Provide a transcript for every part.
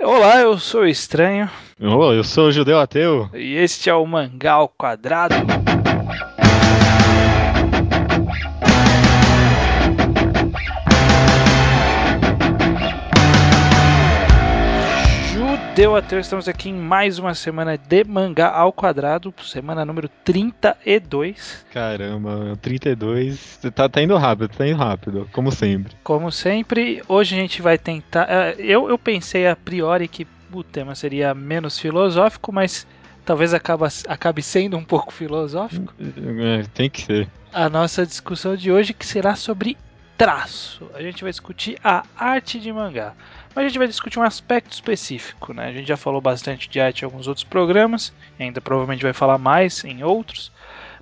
Olá, eu sou o Estranho. Oh, eu sou o Judeu Ateu. E este é o Mangá ao Quadrado. Judeu Ateu, estamos aqui em mais uma semana de Mangá ao Quadrado, semana número 32. Caramba, 32. Tá, tá indo rápido, tá indo rápido, como sempre. Como sempre, hoje a gente vai tentar. eh, Eu, eu pensei a priori que o tema seria menos filosófico, mas talvez acaba, acabe sendo um pouco filosófico. É, tem que ser. A nossa discussão de hoje que será sobre traço. A gente vai discutir a arte de mangá. Mas a gente vai discutir um aspecto específico, né? A gente já falou bastante de arte em alguns outros programas, e ainda provavelmente vai falar mais em outros.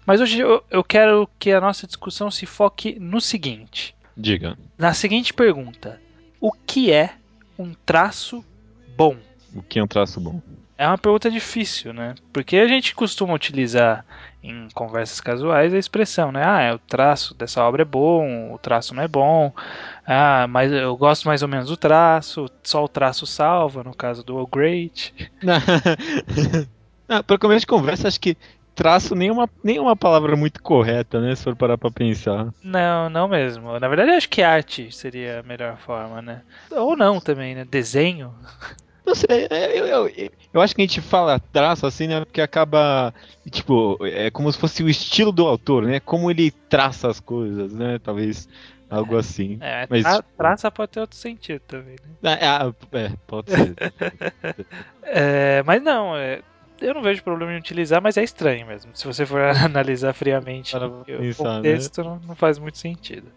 Mas hoje eu, eu quero que a nossa discussão se foque no seguinte: Diga. na seguinte pergunta: O que é um traço bom? O que é um traço bom? É uma pergunta difícil, né? Porque a gente costuma utilizar em conversas casuais a expressão, né? Ah, o traço dessa obra é bom, o traço não é bom. Ah, mas eu gosto mais ou menos do traço, só o traço salva, no caso do O Great. ah, para começo de conversa, acho que traço nem uma, nem uma palavra muito correta, né? Se for parar pra pensar. Não, não mesmo. Na verdade, eu acho que arte seria a melhor forma, né? Ou não também, né? Desenho. Não sei, é, eu, eu, eu acho que a gente fala traço assim, né? Porque acaba, tipo, é como se fosse o estilo do autor, né? Como ele traça as coisas, né? Talvez algo assim. É, Mas, tra- traça pode ter outro sentido também, né? É, ah, é, pode ser. É, mas não, é, eu não vejo problema em utilizar, mas é estranho mesmo. Se você for analisar friamente Para o pensar, contexto, não, não faz muito sentido.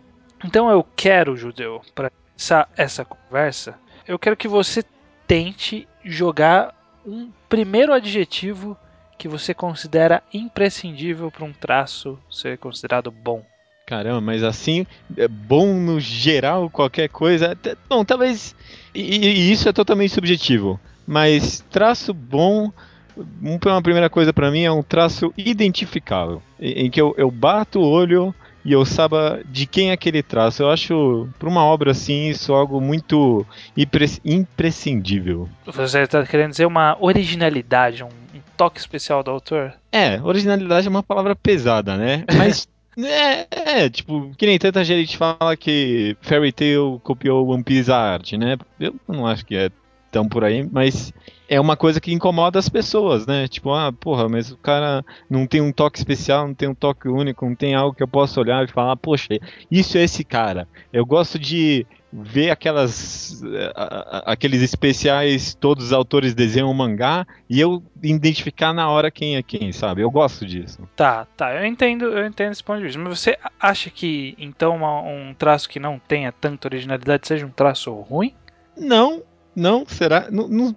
Então eu quero, Judeu, para começar essa conversa, eu quero que você tente jogar um primeiro adjetivo que você considera imprescindível para um traço ser considerado bom. Caramba, mas assim, é bom no geral, qualquer coisa. Bom, talvez. E, e isso é totalmente subjetivo. Mas traço bom, um- uma primeira coisa pra mim é um traço identificável. Em, em que eu, eu bato o olho e eu saiba de quem é aquele traço. Eu acho, pra uma obra assim, isso algo muito impre- imprescindível. Você está querendo dizer uma originalidade, um, um toque especial do autor? É, originalidade é uma palavra pesada, né? Mas. É, é, tipo, que nem tanta gente fala que Fairy Tail copiou One Piece arte, né? Eu não acho que é tão por aí, mas é uma coisa que incomoda as pessoas, né? Tipo, ah, porra, mas o cara não tem um toque especial, não tem um toque único, não tem algo que eu possa olhar e falar, poxa, isso é esse cara. Eu gosto de ver aquelas eh, a- a- aqueles especiais, todos os autores desenham um mangá e eu identificar na hora quem é quem, sabe? Eu gosto disso. Tá, tá, eu entendo, eu entendo esse ponto de vista. Mas você acha que então uma- um traço que não tenha tanta originalidade seja um traço ruim? Não, não, será? Não, não-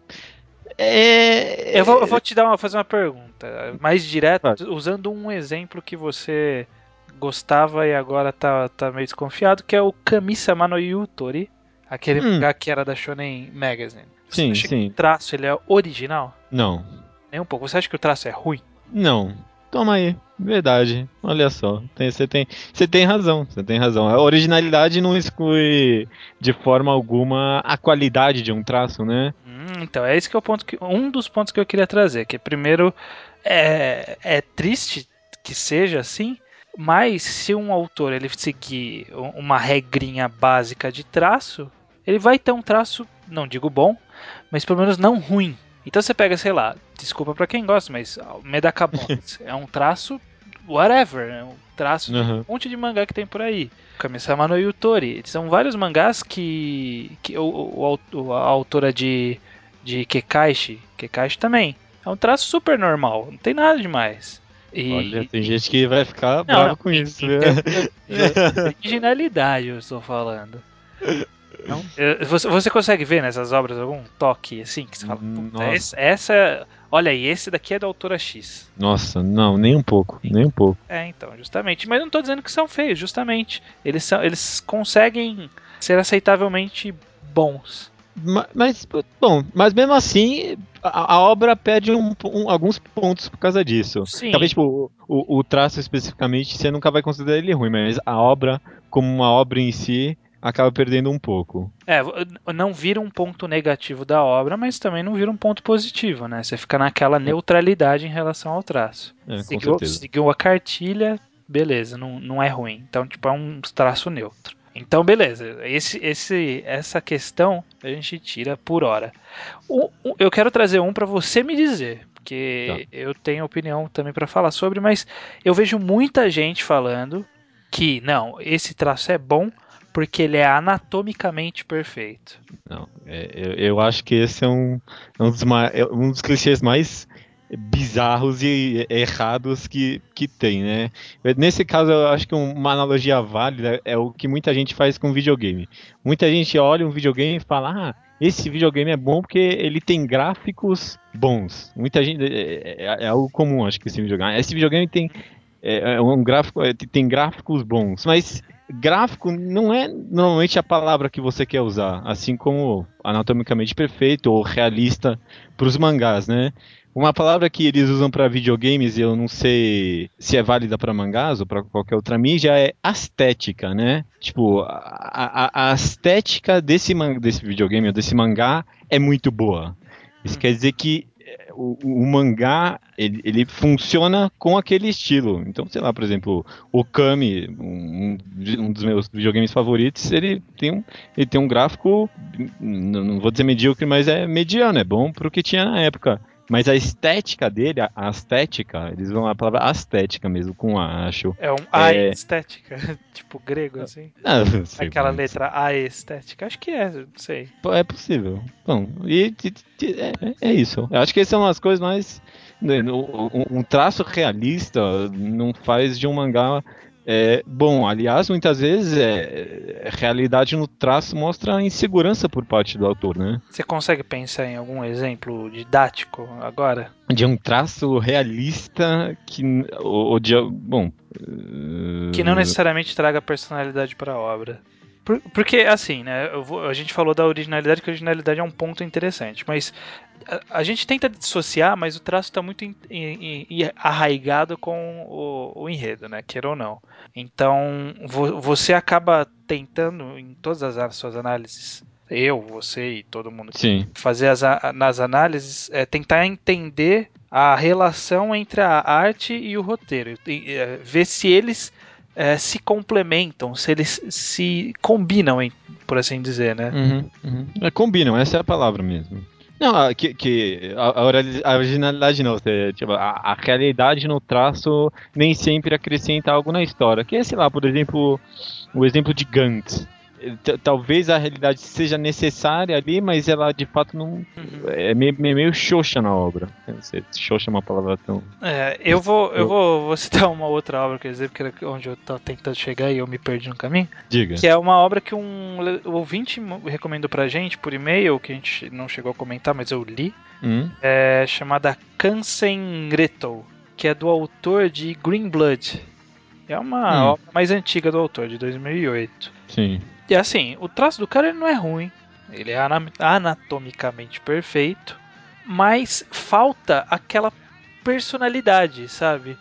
é... Eu vou, eu vou te dar uma, fazer uma pergunta mais direta, usando um exemplo que você gostava e agora tá, tá meio desconfiado, que é o Kami-sama no Yutori, aquele Hum. mangá que era da Shonen Magazine. Você Sim, acha que sim. o traço ele é original? Não, Nem um pouco. Você acha que o traço é ruim? não. Toma aí, verdade. Olha só, tem- você tem, você tem razão, você tem razão. A originalidade não exclui de forma alguma a qualidade de um traço, né? Hum, então, é esse que é o ponto que, um dos pontos que eu queria trazer, que primeiro é, é triste que seja assim, mas se um autor ele seguir uma regrinha básica de traço, ele vai ter um traço, não digo bom, mas pelo menos não ruim. Então você pega, sei lá, desculpa pra quem gosta, mas ó, o Medakabot é um traço whatever, é um traço Uhum. um monte de mangá que tem por aí. Kami-sama no Yutori. São vários mangás que, que o, o, o- a autora de, de Kekaishi, Kekaishi também, é um traço super normal, não tem nada demais. E, Olha, tem gente que vai ficar não, brava não, com isso. de originalidade eu estou falando. Não? Você, você consegue ver nessas obras algum toque assim que você fala, Hum, "Puta, nossa. esse- essa, olha aí, esse daqui é da autora X. Nossa, não, nem um pouco, nem um pouco. É, então, justamente. Mas não tô dizendo que são feios, justamente. Eles, são, eles conseguem ser aceitavelmente bons. Ma- Mas, bom, mas mesmo assim, a, a obra perde um- um- alguns pontos por causa disso. Sim. Talvez, tipo, o, o traço especificamente, você nunca vai considerar ele ruim, mas a obra, como uma obra em si, acaba perdendo um pouco. É, não vira um ponto negativo da obra, mas também não vira um ponto positivo, né? Você fica naquela neutralidade em relação ao traço. É, seguiu, seguiu a cartilha, beleza, não, não é ruim. Então, tipo, é um traço neutro. Então, beleza. Esse, esse, essa questão a gente tira por hora. O, o, eu quero trazer um para você me dizer, porque tá. eu tenho opinião também para falar sobre, mas eu vejo muita gente falando que não, esse traço é bom porque ele é anatomicamente perfeito. Não, é, eu, eu, acho que esse é um, é um, dos, é um dos clichês mais bizarros e errados que, que tem, né? Nesse caso, eu acho que uma analogia válida é o que muita gente faz com videogame. Muita gente olha um videogame e fala, ah, esse videogame é bom porque ele tem gráficos bons. Muita gente. É, é, é algo comum, acho que esse videogame. Esse videogame tem. É, é um gráfico, é, tem gráficos bons. Mas gráfico não é normalmente a palavra que você quer usar, assim como anatomicamente perfeito ou realista para os mangás, né? Uma palavra que eles usam para videogames, e eu não sei se é válida para mangás ou para qualquer outra mídia, é estética, né? Tipo, a, a, a estética desse, desse videogame ou desse mangá é muito boa. Isso quer dizer que é, o, o, mangá ele, ele, funciona com aquele estilo. Então, sei lá, por exemplo, o Kami, um, um dos meus videogames favoritos, ele tem um, ele tem um gráfico, não, não vou dizer medíocre, mas é mediano, é bom pro que tinha na época. Mas a estética dele, a, estética, eles vão a palavra estética mesmo, com A, acho. É um A é... estética, tipo grego, assim. Não, não sei Aquela letra A estética, acho que é, não sei. É possível. Bom, e, é, é, isso. Eu acho que são as coisas mais. Né, um traço realista não faz de um mangá é, bom, aliás, muitas vezes é, realidade no traço mostra insegurança por parte do autor, né? Você consegue pensar em algum exemplo didático agora? De um traço realista que. Ou, de. Bom. Que não necessariamente traga personalidade para a obra. Por, porque, assim, né? Vou, a gente falou da originalidade, que a originalidade é um ponto interessante, mas a, a gente tenta dissociar, mas o traço está muito in, in, in, arraigado com o, o, enredo, né? Queira ou não. Então, vo, você acaba tentando, em todas as suas análises, eu, você e todo mundo Sim. fazer as, nas análises, é tentar entender a relação entre a arte e o roteiro, e, é, ver se eles é, se complementam, se eles se combinam, por assim dizer, né? Uhum, uhum. É, combinam, essa é a palavra mesmo. Não, que, que a, a, originalidade não, você, tipo, a, a, realidade no traço nem sempre acrescenta algo na história. Que é, sei lá, por exemplo, o exemplo de Gantz talvez a realidade seja necessária ali, mas ela de fato não. Uhum. É meio, meio xoxa na obra. Xoxa é uma palavra tão. É, eu vou, eu vou, vou citar uma outra obra, quer dizer, porque era onde eu tô tentando chegar e eu me perdi no caminho. Diga. Que é uma obra que um ouvinte recomendou pra gente por e-mail, que a gente não chegou a comentar, mas eu li. Hum. É chamada Kansen Gretel, que é do autor de Green Blood. É uma hum. obra mais antiga do autor, de 2008. Sim. E assim, o traço do cara não é ruim. Ele é anatomicamente perfeito. Mas falta aquela personalidade, sabe?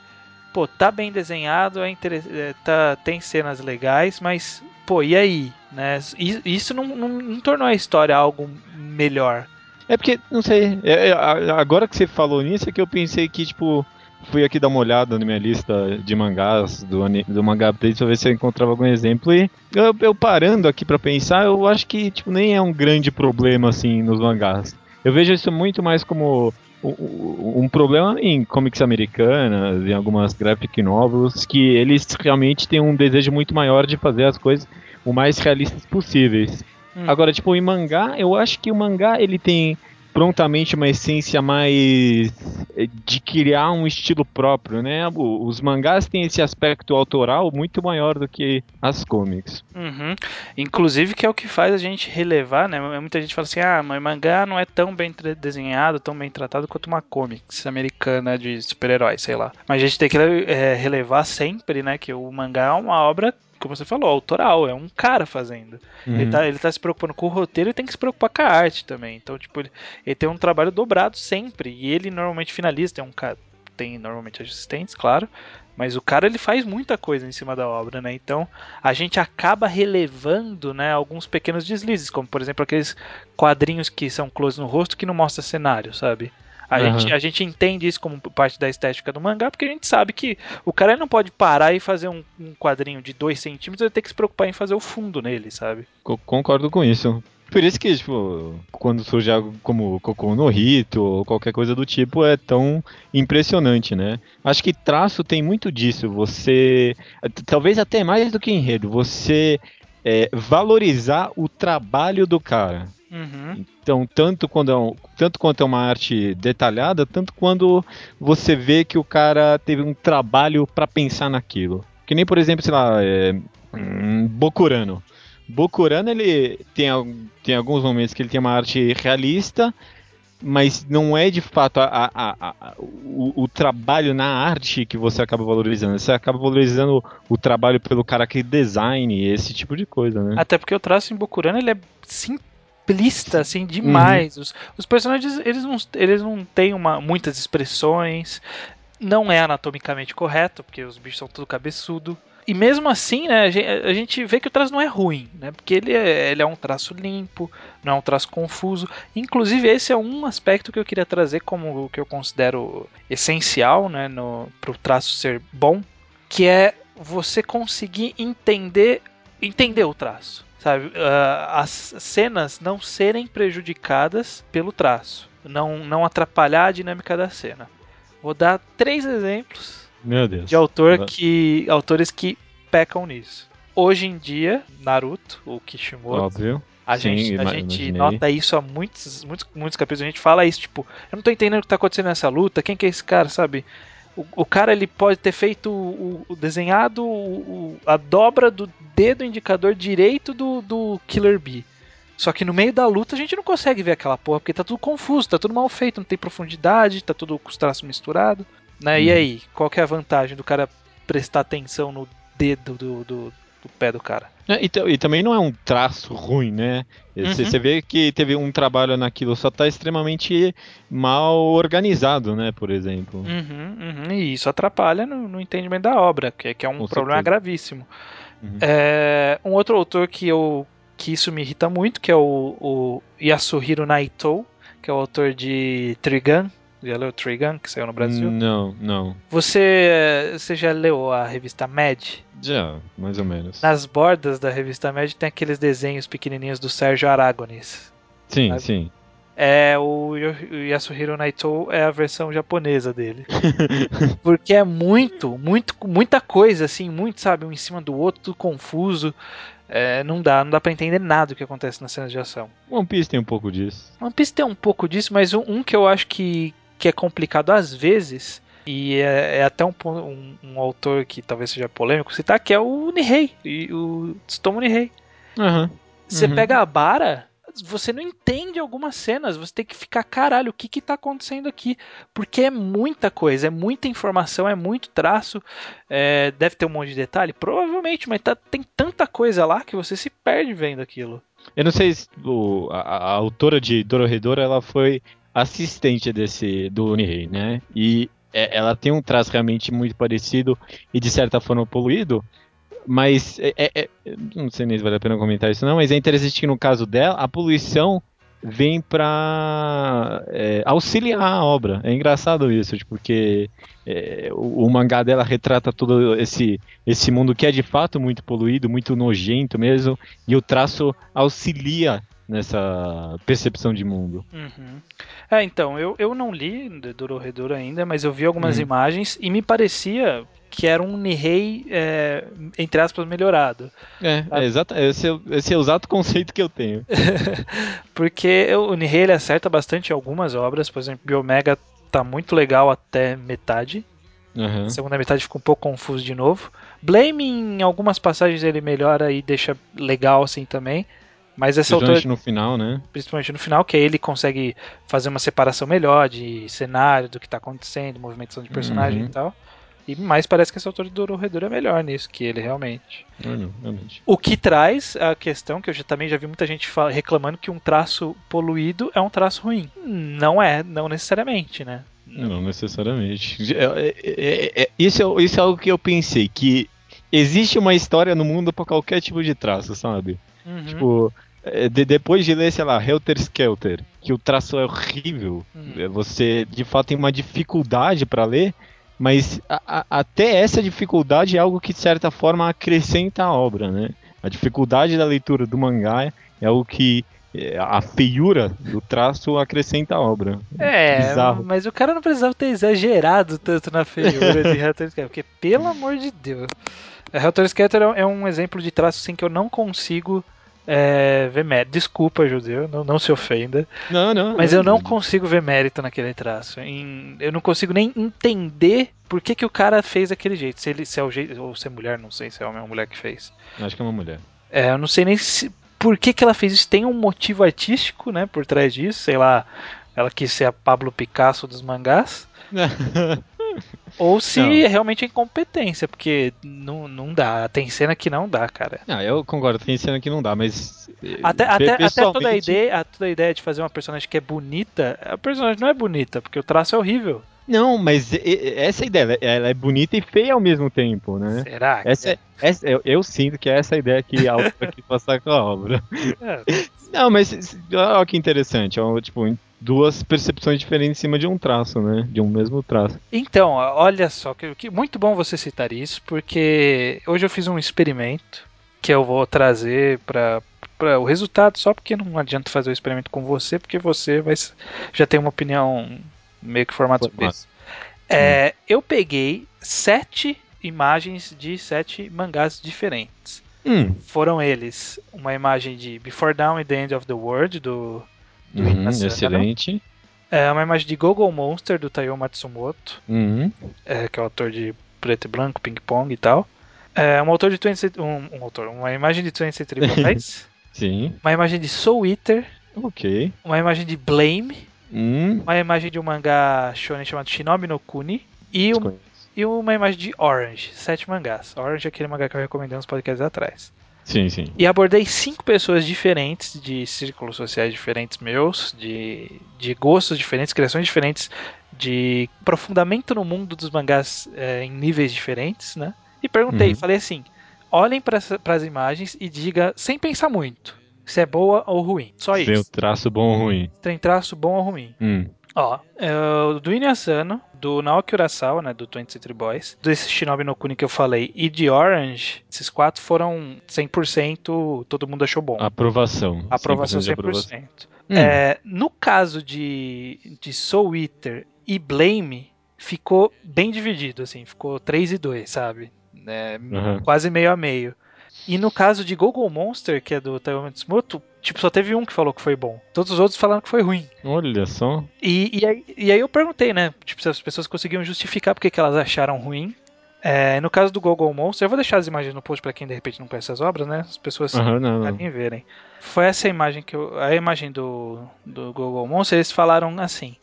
Pô, tá bem desenhado, é inter... É, tá, tem cenas legais, mas, pô, e aí? Né? Isso não, não, não tornou a história algo melhor. É porque, não sei, é, é, agora que você falou nisso é que eu pensei que, tipo, fui aqui dar uma olhada na minha lista de mangás do, do Manga Update pra ver se eu encontrava algum exemplo. E eu, eu parando aqui para pensar, eu acho que tipo, nem é um grande problema assim nos mangás. Eu vejo isso muito mais como um problema em comics americanas, em algumas graphic novels, que eles realmente têm um desejo muito maior de fazer as coisas o mais realistas possíveis. Hum. Agora, tipo, em mangá, eu acho que o mangá ele tem prontamente uma essência mais eh, de criar um estilo próprio, né? Os mangás têm esse aspecto autoral muito maior do que as comics. Uhum. Inclusive que é o que faz a gente relevar, né? Muita gente fala assim, ah, mas mangá não é tão bem desenhado, tão bem tratado quanto uma comics americana de super-heróis, sei lá. Mas a gente tem que é, relevar sempre, né, que o mangá é uma obra como você falou, autoral, é um cara fazendo. Uhum. Ele, tá, ele tá se preocupando com o roteiro e tem que se preocupar com a arte também. Então, tipo, ele, ele tem um trabalho dobrado sempre. E ele normalmente finaliza, tem um cara tem normalmente assistentes, claro, mas o cara ele faz muita coisa em cima da obra, né? Então a gente acaba relevando, né, alguns pequenos deslizes, como por exemplo aqueles quadrinhos que são close no rosto que não mostra cenário, sabe? A, uhum. gente, a gente entende isso como parte da estética do mangá, porque a gente sabe que o cara não pode parar e fazer um, um quadrinho de 2 centímetros, ele tem que se preocupar em fazer o fundo nele, sabe? Concordo com isso. Por isso que, tipo, quando surge algo como Cocô no Rito ou qualquer coisa do tipo, é tão impressionante, né? Acho que traço tem muito disso. Você. Talvez até mais do que enredo, você é, valorizar o trabalho do cara. Uhum. Então, tanto, quando é um, tanto quanto é uma arte detalhada, tanto quando você vê que o cara teve um trabalho para pensar naquilo. Que nem, por exemplo, sei lá, é, um, Bokurano. Bokurano, ele tem, tem alguns momentos que ele tem uma arte realista, mas não é de fato a, a, a, o, o, trabalho na arte que você acaba valorizando. Você acaba valorizando o, o trabalho pelo cara que design, esse tipo de coisa, né? Até porque o traço em Bokurano ele é simplista, assim, demais. Uhum. Os, os, personagens, eles não, eles não têm uma, muitas expressões, não é anatomicamente correto, porque os bichos são tudo cabeçudo. E mesmo assim, né, a gente vê que o traço não é ruim, né? Porque ele é, ele é um traço limpo, não é um traço confuso. Inclusive, esse é um aspecto que eu queria trazer como o que eu considero essencial, né, para o traço ser bom, que é você conseguir entender, entender o traço, sabe? Uh, as cenas não serem prejudicadas pelo traço, não, não atrapalhar a dinâmica da cena. Vou dar três exemplos. De autor que, autores que pecam nisso. Hoje em dia, Naruto, o Kishimoto. Óbvio. A Sim, gente, a gente nota isso há muitos, muitos, muitos capítulos. A gente fala isso, tipo, eu não tô entendendo o que tá acontecendo nessa luta. Quem que é esse cara, sabe? O, o cara ele pode ter feito o, o desenhado o, a dobra do dedo indicador direito do, do Killer Bee. Só que no meio da luta a gente não consegue ver aquela porra, porque tá tudo confuso, tá tudo mal feito, não tem profundidade, tá tudo com os traços misturados. Né? Hum. E uhum. aí, qual que é a vantagem do cara prestar atenção no dedo do, do, do pé do cara? É, e, e, também não é um traço ruim, né? Você, uhum. vê que teve um trabalho naquilo, só está extremamente mal organizado, né? Por exemplo. Uhum, uhum. E isso atrapalha no, no, entendimento da obra, que, que é um Com problema certeza. gravíssimo. Uhum. É, um outro autor que, eu, que isso me irrita muito, que é o, o Yasuhiro Naito, que é o autor de Trigun, já leu Trigun, que saiu no Brasil? Não, não. Você, você já leu a revista Mad? Já, mais ou menos. Nas bordas da revista Mad tem aqueles desenhos pequenininhos do Sérgio Aragones. Sim, sabe? sim. É, o Yasuhiro Naito é a versão japonesa dele. Porque é muito, muito, muita coisa, assim, muito, sabe, um em cima do outro, tudo confuso. É, não dá, não dá para entender nada do que acontece nas cenas de ação. One Piece tem um pouco disso. One Piece tem um pouco disso, mas um, um que eu acho que, que é complicado às vezes, e é, é até um, um, um, autor que talvez seja polêmico citar, que é o Nihei, o Tsutomu Nihei. Uhum. Você uhum. pega a Bara, você não entende algumas cenas, você tem que ficar, caralho, o que que tá acontecendo aqui? Porque é muita coisa, é muita informação, é muito traço, é, deve ter um monte de detalhe, provavelmente, mas tá, tem tanta coisa lá que você se perde vendo aquilo. Eu não sei se o, a, a, autora de Dororedor, ela foi assistente desse do Unirei, né? E é, ela tem um traço realmente muito parecido e de certa forma poluído, mas é, é, é, não sei nem se vale a pena comentar isso não, mas é interessante que no caso dela a poluição vem para é, auxiliar a obra. É engraçado isso, porque é, o, o, mangá dela retrata todo esse, esse mundo que é de fato muito poluído, muito nojento mesmo, e o traço auxilia nessa percepção de mundo. Uhum. É, então, eu, eu não li Dororedor ainda, mas eu vi algumas uhum. imagens e me parecia que era um Nihei, é, entre aspas, melhorado. É, é exato, esse, é, esse é o exato conceito que eu tenho. Porque o Nihei ele acerta bastante algumas obras, por exemplo, Biomega tá muito legal até metade. Uhum. A segunda metade fica um pouco confuso de novo. Blame em algumas passagens ele melhora e deixa legal assim também. Mas essa principalmente altura, no final, né? Principalmente no final, que aí ele consegue fazer uma separação melhor de cenário, do que está acontecendo, movimentação de personagem uhum. e tal. E mais parece que essa autora do Redor é melhor nisso que ele realmente. Não, realmente. O que traz a questão que eu já, também já vi muita gente reclamando que um traço poluído é um traço ruim. Não é, não necessariamente, né? Não necessariamente. É, é, é, isso, é, isso é algo que eu pensei, que existe uma história no mundo para qualquer tipo de traço, sabe? Uhum. Tipo, é, de, depois de ler, sei lá, Helter Skelter, que o traço é horrível, Uhum. você de fato tem uma dificuldade para ler, mas a- a- até essa dificuldade é algo que de certa forma acrescenta a obra, né? A dificuldade da leitura do mangá é algo que é, a feiura do traço acrescenta a obra. É, Bizarro. mas o cara não precisava ter exagerado tanto na feiura de Helter Skelter, porque pelo amor de Deus. A Helter Skelter é um exemplo de traço assim que eu não consigo é, ver mérito. Desculpa, judeu, não, não se ofenda. Não, não. Mas eu não consigo ver mérito naquele traço. Em- eu não consigo nem entender por que, que o cara fez daquele jeito. Se ele se é o jeito. Ou se é mulher, não sei se é ou mulher que fez. Acho que é uma mulher. É, eu não sei nem se, por que, que ela fez isso. Tem um motivo artístico, né, por trás disso. Sei lá, ela quis ser a Pablo Picasso dos mangás. Ou se Não. é realmente incompetência, porque não, não dá. Tem cena que não dá, cara. Ah, eu concordo, tem cena que não dá, mas. eh, Até, até, até toda, a pessoalmente- ideia, a- toda a ideia de fazer uma personagem que é bonita, a personagem não é bonita, porque o traço é horrível. Não, mas essa ideia, ela é bonita e feia ao mesmo tempo, né? Será? que Essa, é- essa- eu, eu sinto que é essa ideia que a autora quis passar com a obra. é? Não, mas olha que interessante, ó, tipo, em duas percepções diferentes em cima de um traço, né? De um mesmo traço. Então, olha só, que, que muito bom você citar isso, porque hoje eu fiz um experimento que eu vou trazer para para o resultado, só porque não adianta fazer o experimento com você, porque você vai, já tem uma opinião meio que formada sobre Formada. isso. É, eu peguei sete imagens de sete mangás diferentes. Hum, Foram eles uma imagem de Before Dawn and the End of the World, do, do Inazuma, excelente. é, uma imagem de Gogo Monster, do Taiyo Matsumoto, Uhum. é, que é o autor de Preto e Branco, Ping Pong e tal. É, um autor de 20, um, um autor, uma imagem de 20 Century Boys, Sim, uma imagem de Soul Eater, ok. uma imagem de Blame, Hum, uma imagem de um mangá shonen chamado Shinobi no Kuni e, um, e uma imagem de Orange, sete mangás. Orange é aquele mangá que eu recomendei uns podcasts atrás. Sim, sim. E abordei cinco pessoas diferentes, de círculos sociais diferentes meus, de, de gostos diferentes, criações diferentes, de aprofundamento no mundo dos mangás é, em níveis diferentes, né? E perguntei, Uhum. falei assim: olhem para as imagens e diga, sem pensar muito, se é boa ou ruim. Só Tem um isso. traço bom ou ruim. Tem traço bom ou ruim. Hum. Ó, é, o do Inuyasano, do Naoki Urasawa, né, do 20th Century Boys, desse Shinobi no Kuni que eu falei, e de Orange, esses quatro foram 100%, todo mundo achou bom. Aprovação. Aprovação 100% de 100%. aprovação. Hum. É, no caso de, de Soul Eater e Blame, ficou bem dividido, assim, ficou 3 e 2, sabe? É, Aham. Quase meio a meio. E no caso de Google Monster, que é do Taiyo Matsumoto, tipo, só teve um que falou que foi bom. Todos os outros falaram que foi ruim. Olha só. E, e, aí, e aí eu perguntei, né? Tipo, se as pessoas conseguiam justificar porque que elas acharam ruim. É, no caso do Google Monster, eu vou deixar as imagens no post pra quem de repente não conhece as obras, né? As pessoas não, não. podem verem. Foi essa imagem que eu. A imagem do, do Google Monster, eles falaram assim.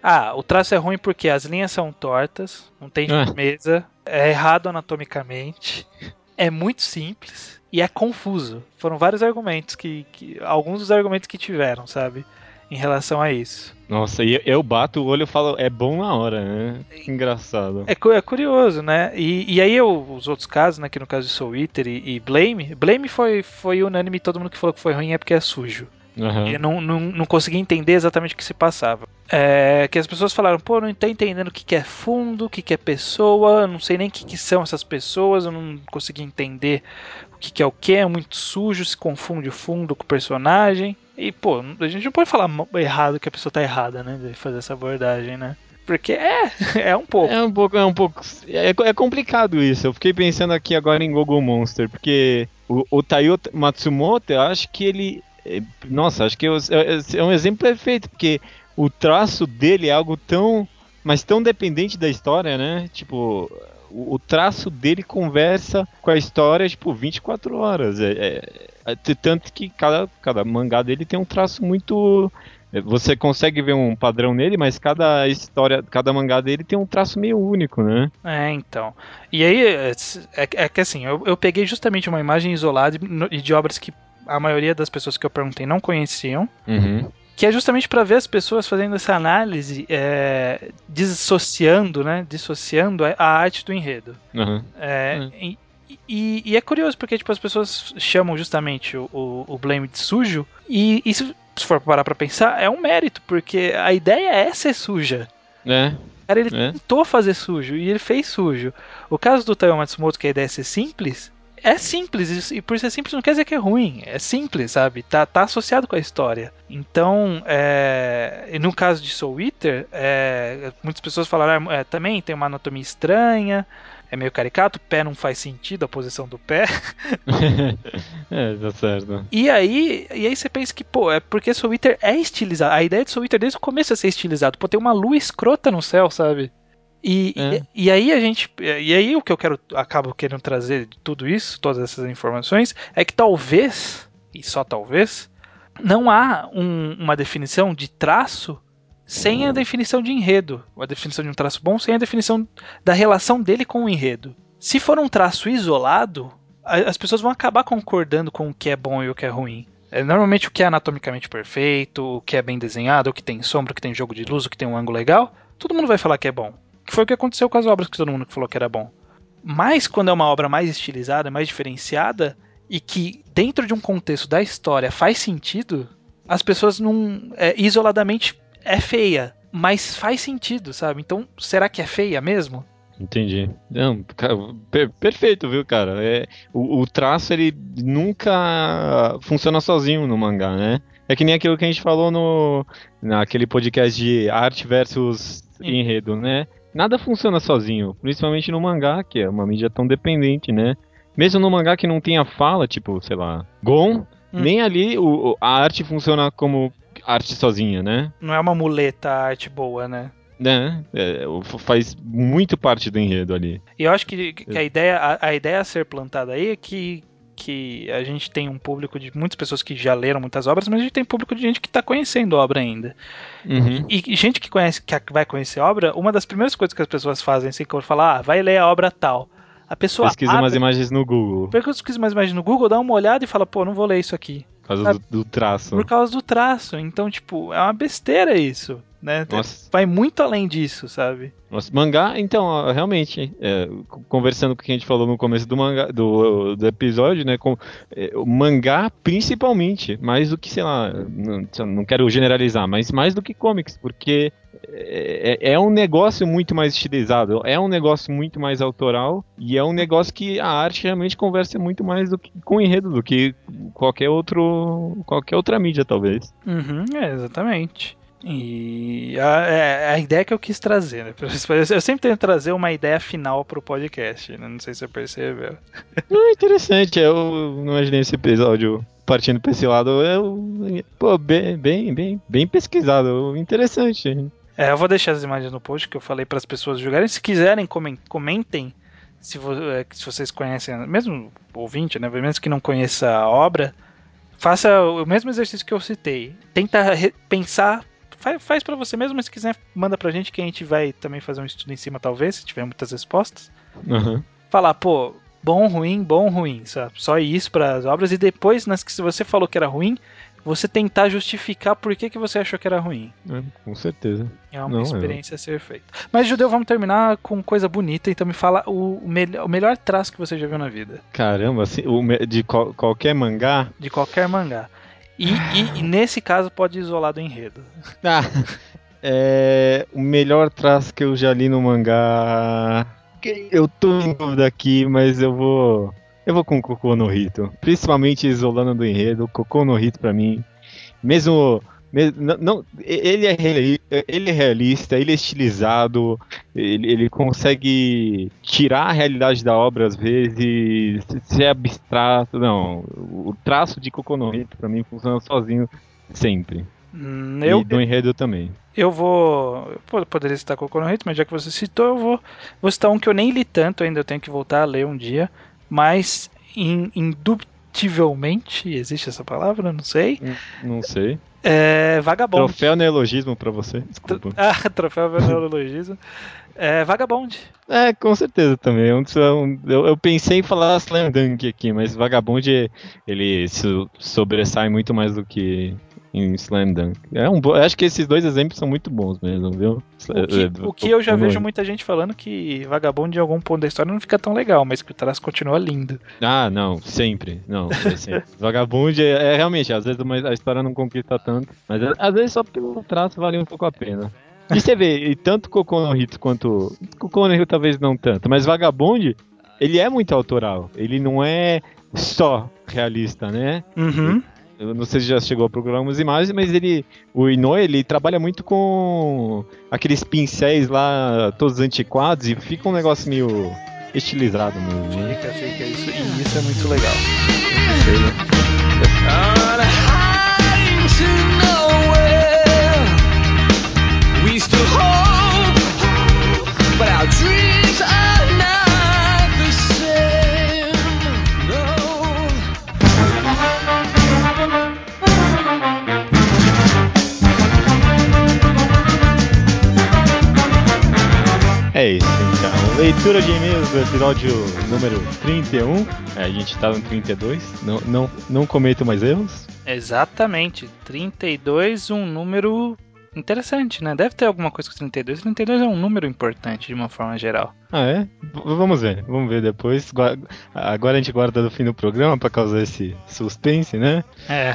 Ah, o traço é ruim porque as linhas são tortas, não tem Ah. firmeza, é errado anatomicamente, é muito simples e é confuso. Foram vários argumentos que, que. Alguns dos argumentos que tiveram, sabe? Em relação a isso. Nossa, e eu bato o olho e falo, é bom na hora, né? Que engraçado. É, é curioso, né? E, e aí eu- os outros casos, né? Que no caso de Soul Eater e, e Blame, Blame foi, foi unânime, todo mundo que falou que foi ruim é porque é sujo. Aham. Eu não, não, não consegui entender exatamente o que se passava. É, que as pessoas falaram, pô, não tô entendendo o que, que é fundo, o que, que é pessoa, eu não sei nem o que, que são essas pessoas, eu não consegui entender o que, que é o que, é muito sujo, se confunde o fundo com o personagem. E, pô, a gente não pode falar errado que a pessoa tá errada, né? De fazer essa abordagem, né? Porque é, é um pouco. É um pouco, é um pouco. É, é complicado isso. Eu fiquei pensando aqui agora em Google Monster, porque o, o Taiyo Matsumoto, eu acho que ele. É, Nossa, acho que é, é- é um exemplo perfeito, porque o traço dele é algo tão. Mas tão dependente da história, né? Tipo, o, traço dele conversa com a história, tipo, 24 horas. É, é- tanto que cada, cada mangá dele tem um traço muito. Você consegue ver um padrão nele, mas cada história, cada mangá dele tem um traço meio único, né? É, então. E aí, é, é- que assim, eu, eu peguei justamente uma imagem isolada e de obras que a maioria das pessoas que eu perguntei não conheciam. Uhum. que é justamente para ver as pessoas fazendo essa análise, é, dissociando, né? Dissociando a arte do enredo. Uhum. É, e, e, e, é curioso porque tipo, as pessoas chamam justamente o, o, o Blame de sujo, e, se, se for parar pra pensar, é um mérito, porque a ideia é ser suja. É. Cara, ele é. tentou fazer sujo e ele fez sujo. O caso do Taiyo Matsumoto, que a ideia é ser simples, é simples, e por ser simples não quer dizer que é ruim, é simples, sabe? Tá, tá associado com a história. Então, é, no caso de Soul Eater, é, muitas pessoas falaram, é, também tem uma anatomia estranha, é meio caricato, o pé não faz sentido, a posição do pé. é, tá certo. E aí, e aí você pensa que, pô, é porque Soul Eater é estilizado. A ideia de Soul Eater desde o começo é ser estilizado. Pô, tem uma lua escrota no céu, sabe? E, é. e, e, aí a gente. E aí o que eu quero. Acabo querendo trazer de tudo isso, todas essas informações, é que talvez, e só talvez, não há um, uma definição de traço sem a definição de enredo. A definição de um traço bom sem a definição da relação dele com o enredo. Se for um traço isolado, as pessoas vão acabar concordando com o que é bom e o que é ruim. É, normalmente o que é anatomicamente perfeito, o que é bem desenhado, o que tem sombra, o que tem jogo de luz, o que tem um ângulo legal, todo mundo vai falar que é bom. Que foi o que aconteceu com as obras que todo mundo falou que era bom. Mas quando é uma obra mais estilizada, mais diferenciada, e que dentro de um contexto da história faz sentido, as pessoas não. É, isoladamente é feia, mas faz sentido, sabe? Então, será que é feia mesmo? Entendi. Não, per perfeito, viu, cara? É, o, o, traço ele nunca funciona sozinho no mangá, né? É que nem aquilo que a gente falou no naquele podcast de arte versus enredo, né? Nada funciona sozinho, principalmente no mangá, que é uma mídia tão dependente, né? Mesmo no mangá que não tenha fala, tipo, sei lá, Gon, hum. nem ali o, a arte funciona como arte sozinha, né? Não é uma muleta a arte boa, né? né? É, faz muito parte do enredo ali. E eu acho que, que a, ideia, a, a, ideia a ser plantada aí é que que a gente tem um público de muitas pessoas que já leram muitas obras, mas a gente tem público de gente que está conhecendo a obra ainda. Uhum. E, e, gente que conhece, que vai conhecer a obra, uma das primeiras coisas que as pessoas fazem assim, quando falar, ah, vai ler a obra tal. A pessoa pesquisa abre, umas imagens no Google. Pesquisa umas imagens no Google, dá uma olhada e fala, pô, não vou ler isso aqui. Por causa do, do, traço. Por causa do traço. Então, tipo, é uma besteira isso né? Nossa. Vai muito além disso, sabe? Nossa, mangá, então, realmente, é, conversando com o que a gente falou no começo do mangá, do, do episódio, né? Com, é, o mangá, principalmente, mais do que, sei lá, não, não quero generalizar, mas mais do que comics, porque é, é, é, um negócio muito mais estilizado, é um negócio muito mais autoral e é um negócio que a arte realmente conversa muito mais do que, com o enredo do que qualquer outro qualquer outra mídia talvez. Uhum, é, exatamente. E a, é, a, ideia que eu quis trazer, né? Eu sempre tento trazer uma ideia final pro podcast, né? Não sei se você percebeu. Não, interessante, eu não imaginei esse episódio partindo pra esse lado. Eu, pô, bem, bem, bem, bem pesquisado, interessante. É, eu vou deixar as imagens no post que eu falei para as pessoas jogarem. Se quiserem, comentem se, é, se vocês conhecem, mesmo ouvinte, né? Mesmo que não conheça a obra, faça o mesmo exercício que eu citei. Tenta pensar faz, faz para você mesmo, mas se quiser, manda pra gente que a gente vai também fazer um estudo em cima, talvez, se tiver muitas respostas. Uhum. Falar, pô, bom, ruim, bom, ruim, sabe? Só isso para as obras e depois, nas que se você falou que era ruim, você tentar justificar por que, que você achou que era ruim. É, com certeza. É uma Não, experiência é. a ser feita. Mas, Judeu, vamos terminar com coisa bonita. Então me fala o, me o melhor traço que você já viu na vida. Caramba, assim, o, de qual, qualquer mangá? De qualquer mangá. E, e, e, nesse caso pode isolar do enredo. Ah, é, o melhor traço que eu já li no mangá. Eu tô em dúvida aqui, mas eu vou. Eu vou com o Cocô no Rito. Principalmente isolando do enredo. Cocô no Rito pra mim. Mesmo não, não, ele, é realista, ele é realista, ele é estilizado, ele, ele consegue tirar a realidade da obra às vezes, ser abstrato. Não, o traço de Kokonohito pra mim funciona sozinho sempre. Hum, eu, e do enredo também. Eu vou. Eu poderia citar Kokonohito, mas já que você citou, eu vou, vou citar um que eu nem li tanto ainda, eu tenho que voltar a ler um dia. Mas indubitavelmente, existe essa palavra? Não sei. Não, não sei. É, Vagabond. Troféu neologismo pra você. Desculpa. ah, troféu neologismo. É, Vagabond. É, com certeza também. Eu, eu pensei em falar Slam Dunk aqui, mas Vagabond ele se sobressai muito mais do que em Slam Dunk. É um bo... Acho que esses dois exemplos são muito bons mesmo, viu? O que, o que eu já vejo muita gente falando que Vagabundo de algum ponto da história não fica tão legal, mas que o traço continua lindo. Ah, não, sempre. Não, é sempre. Vagabundo é, é, realmente, às vezes a história não conquista tanto, mas às vezes só pelo traço vale um pouco a pena. E você vê, e tanto Cocô no Hits quanto. Cocô no talvez não tanto, mas Vagabond, ele é muito autoral. Ele não é só realista, né? Uhum. Eu não sei se já chegou a procurar algumas imagens, mas ele. O Inoue, ele trabalha muito com aqueles pincéis lá, todos antiquados, e fica um negócio meio estilizado mesmo. Né? Fica, fica. Isso, e isso é muito legal. We Leitura de e-mails do episódio número 31. É, a gente tá no 32. Não, não, não cometo mais erros. Exatamente. 32, um número Interessante, né? Deve ter alguma coisa com 32. 32 é um número importante de uma forma geral. Ah, é? V vamos ver, vamos ver depois. Agora a gente guarda no fim do programa para causar esse suspense, né? É.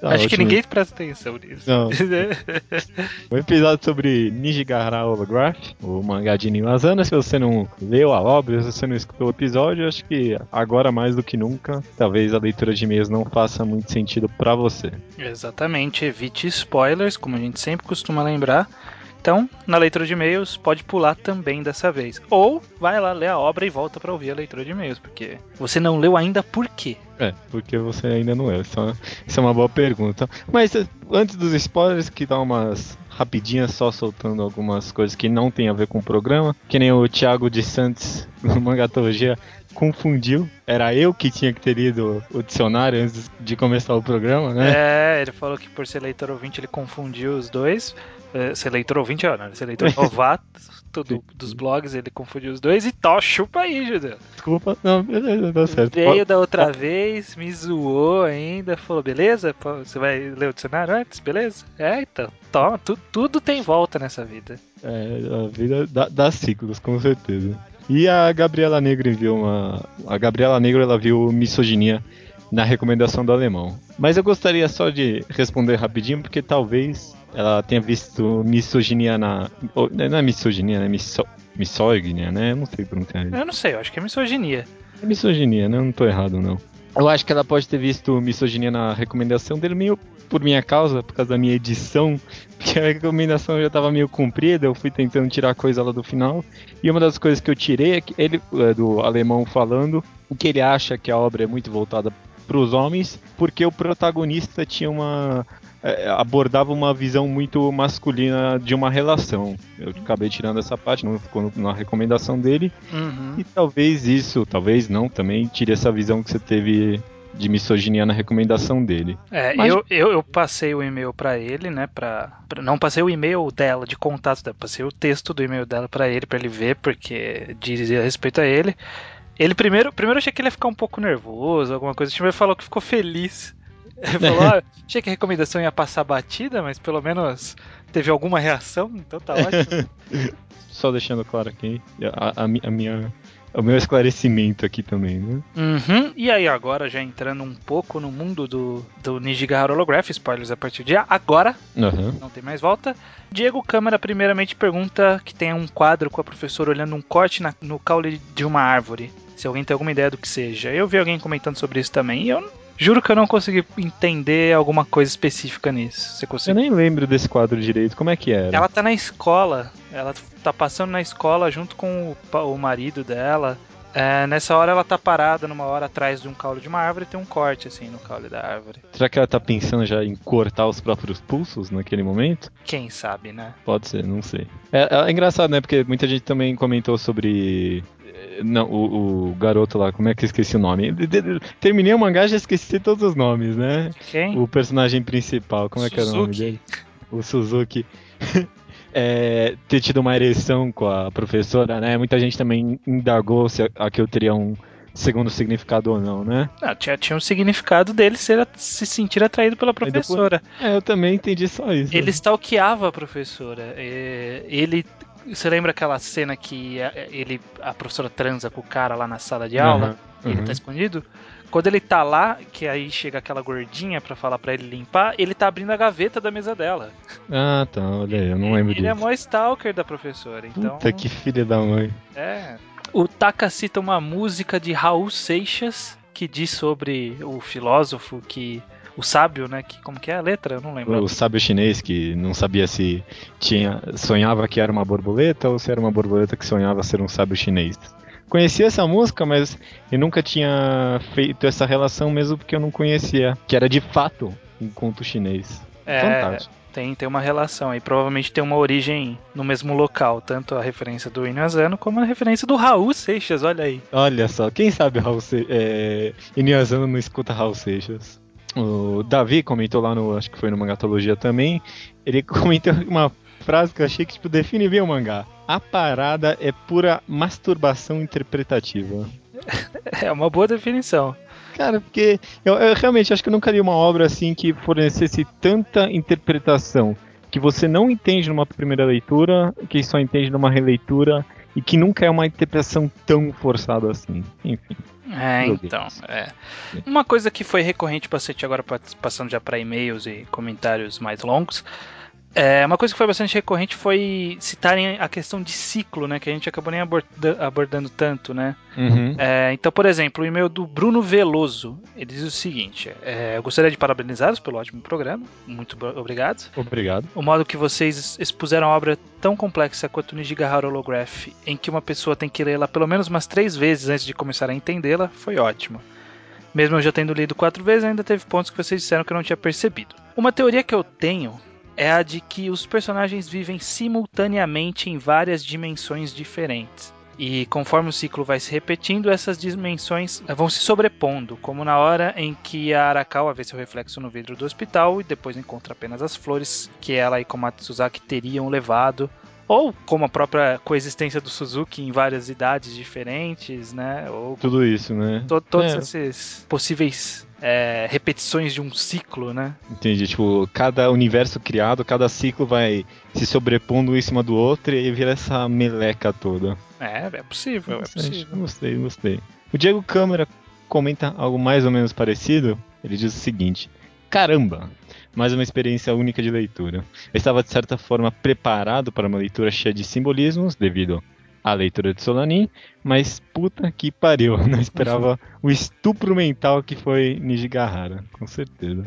Tá Acho que ninguém presta atenção nisso. Não. um episódio sobre Nijigahara Holograph, o mangá de Niwazana. Se você não leu a obra, se você não escutou o episódio, acho que agora mais do que nunca, talvez a leitura de e-mails não faça muito sentido para você. Exatamente, evite spoilers, como a gente sempre costuma lembrar. Então, na leitura de e-mails, pode pular também dessa vez. Ou vai lá ler a obra e volta para ouvir a leitura de e-mails, porque você não leu ainda por quê? É, porque você ainda não leu. Isso é uma, é boa pergunta. Mas eh, antes dos spoilers, que dá umas rapidinhas só soltando algumas coisas que não tem a ver com o programa, que nem o Thiago de Santos no Mangatologia confundiu. Era eu que tinha que ter lido o dicionário antes de começar o programa, né? É, ele falou que por ser leitor ouvinte ele confundiu os dois. É, ser leitor ouvinte, ó, né? ser leitor novato do, dos blogs, ele confundiu os dois e tó, chupa aí, Judeu. Desculpa, não, beleza, tá certo. Veio da outra vez, me zoou ainda, falou, beleza? Você vai ler o dicionário antes, beleza? É, então, toma, tu, tudo tem volta nessa vida. É, a vida dá, dá ciclos, com certeza. E a Gabriela Negro enviou uma. A Gabriela Negro ela viu misoginia na recomendação do alemão. Mas eu gostaria só de responder rapidinho, porque talvez ela tenha visto misoginia na. Não é misoginia, né? Miso, misóginia, né? Eu não sei pronunciar Eu não sei, eu acho que é misoginia. É misoginia, né? Eu não tô errado, não. Eu acho que ela pode ter visto misoginia na recomendação dele meio por minha causa, por causa da minha edição, porque a recomendação já estava meio comprida, eu fui tentando tirar coisa lá do final. E uma das coisas que eu tirei é que ele, é, do alemão falando, o que ele acha que a obra é muito voltada para os homens, porque o protagonista tinha uma abordava uma visão muito masculina de uma relação. Eu acabei tirando essa parte, não ficou na recomendação dele. Uhum. E talvez isso, talvez não, também tire essa visão que você teve de misoginia na recomendação dele. É, Mas... eu, eu, eu, passei o e-mail para ele, né, pra, pra, não passei o e-mail dela, de contato dela, passei o texto do e-mail dela para ele, para ele ver, porque dizia respeito a ele. Ele primeiro, primeiro achei que ele ia ficar um pouco nervoso, alguma coisa, ele falou que ficou feliz falou, ah, achei que a recomendação ia passar batida, mas pelo menos teve alguma reação, então tá ótimo. Só deixando claro aqui, a, a, a minha o meu esclarecimento aqui também, né? Uhum. E aí, agora já entrando um pouco no mundo do, do Nijigahara Holograph, spoilers a partir de agora, uhum. não tem mais volta. Diego Câmara primeiramente pergunta que tem um quadro com a professora olhando um corte na, no caule de uma árvore. Se alguém tem alguma ideia do que seja. Eu vi alguém comentando sobre isso também e eu Juro que eu não consegui entender alguma coisa específica nisso. Você conseguiu? Eu nem lembro desse quadro direito. Como é que era? Ela tá na escola. Ela tá passando na escola junto com o, o marido dela. É, nessa hora ela tá parada numa hora atrás de um caule de uma árvore e tem um corte assim no caule da árvore. Será que ela tá pensando já em cortar os próprios pulsos naquele momento? Quem sabe, né? Pode ser, não sei. É, é engraçado, né? Porque muita gente também comentou sobre não, o, o, garoto lá, como é que eu esqueci o nome? Terminei o mangá já esqueci todos os nomes, né? Quem? O personagem principal, como Suzuki. é que é o nome dele? O Suzuki. é, ter tido uma ereção com a professora, né? Muita gente também indagou se aqui eu teria um segundo significado ou não, né? Não, tinha, tinha um significado dele ser, se sentir atraído pela professora. Depois, é, eu também entendi só isso. Ele stalkeava a professora. Ele. Você lembra aquela cena que ele, a professora transa com o cara lá na sala de aula? Uhum, ele uhum. tá escondido? Quando ele tá lá, que aí chega aquela gordinha para falar para ele limpar, ele tá abrindo a gaveta da mesa dela. Ah, tá, olha aí, eu não lembro ele disso. Ele é mó stalker da professora, então. Puta que filha da mãe. É. O Taka cita uma música de Raul Seixas que diz sobre o filósofo que o sábio, né? Que, como que é a letra? Eu não lembro. O sábio chinês que não sabia se tinha sonhava que era uma borboleta ou se era uma borboleta que sonhava ser um sábio chinês. Conhecia essa música, mas eu nunca tinha feito essa relação mesmo porque eu não conhecia, que era de fato um conto chinês. É, Fantástico. Tem, tem uma relação aí, provavelmente tem uma origem no mesmo local, tanto a referência do Inuazano como a referência do Raul Seixas, olha aí. Olha só, quem sabe Raul Se é, Inuazano não escuta Raul Seixas. O Davi comentou lá no, acho que foi no Mangatologia também, ele comentou uma frase que eu achei que tipo, define bem o mangá. A parada é pura masturbação interpretativa. É uma boa definição. Cara, porque eu, eu, realmente acho que eu nunca li uma obra assim que fornecesse tanta interpretação que você não entende numa primeira leitura, que só entende numa releitura e que nunca é uma interpretação tão forçada assim. Enfim. É, então. É. Uma coisa que foi recorrente bastante agora, passando já para e-mails e comentários mais longos, é, uma coisa que foi bastante recorrente foi citarem a questão de ciclo, né? Que a gente acabou nem aborda abordando tanto, né? Uhum. É, então, por exemplo, o e-mail do Bruno Veloso, ele diz o seguinte: é, Eu gostaria de parabenizá-los pelo ótimo programa. Muito obrigado. Obrigado. O modo que vocês expuseram a obra tão complexa quanto o Nijigahara Holograph, em que uma pessoa tem que lê-la pelo menos umas três vezes antes de começar a entendê-la, foi ótimo. Mesmo eu já tendo lido quatro vezes, ainda teve pontos que vocês disseram que eu não tinha percebido. Uma teoria que eu tenho é a de que os personagens vivem simultaneamente em várias dimensões diferentes. E conforme o ciclo vai se repetindo, essas dimensões vão se sobrepondo, como na hora em que a Arakawa vê seu reflexo no vidro do hospital e depois encontra apenas as flores que ela e Komatsuzaki teriam levado ou como a própria coexistência do Suzuki em várias idades diferentes, né? Ou tudo isso, né? To todos é. esses possíveis é, repetições de um ciclo, né? Entendi. Tipo, cada universo criado, cada ciclo vai se sobrepondo em cima do outro e vira essa meleca toda. É, é possível, é possível. Gostei, gostei. O Diego Câmara comenta algo mais ou menos parecido. Ele diz o seguinte: Caramba, mais uma experiência única de leitura. Eu estava, de certa forma, preparado para uma leitura cheia de simbolismos, devido à leitura de Solanin, mas puta que pariu, não esperava o estupro mental que foi Nijigahara, com certeza.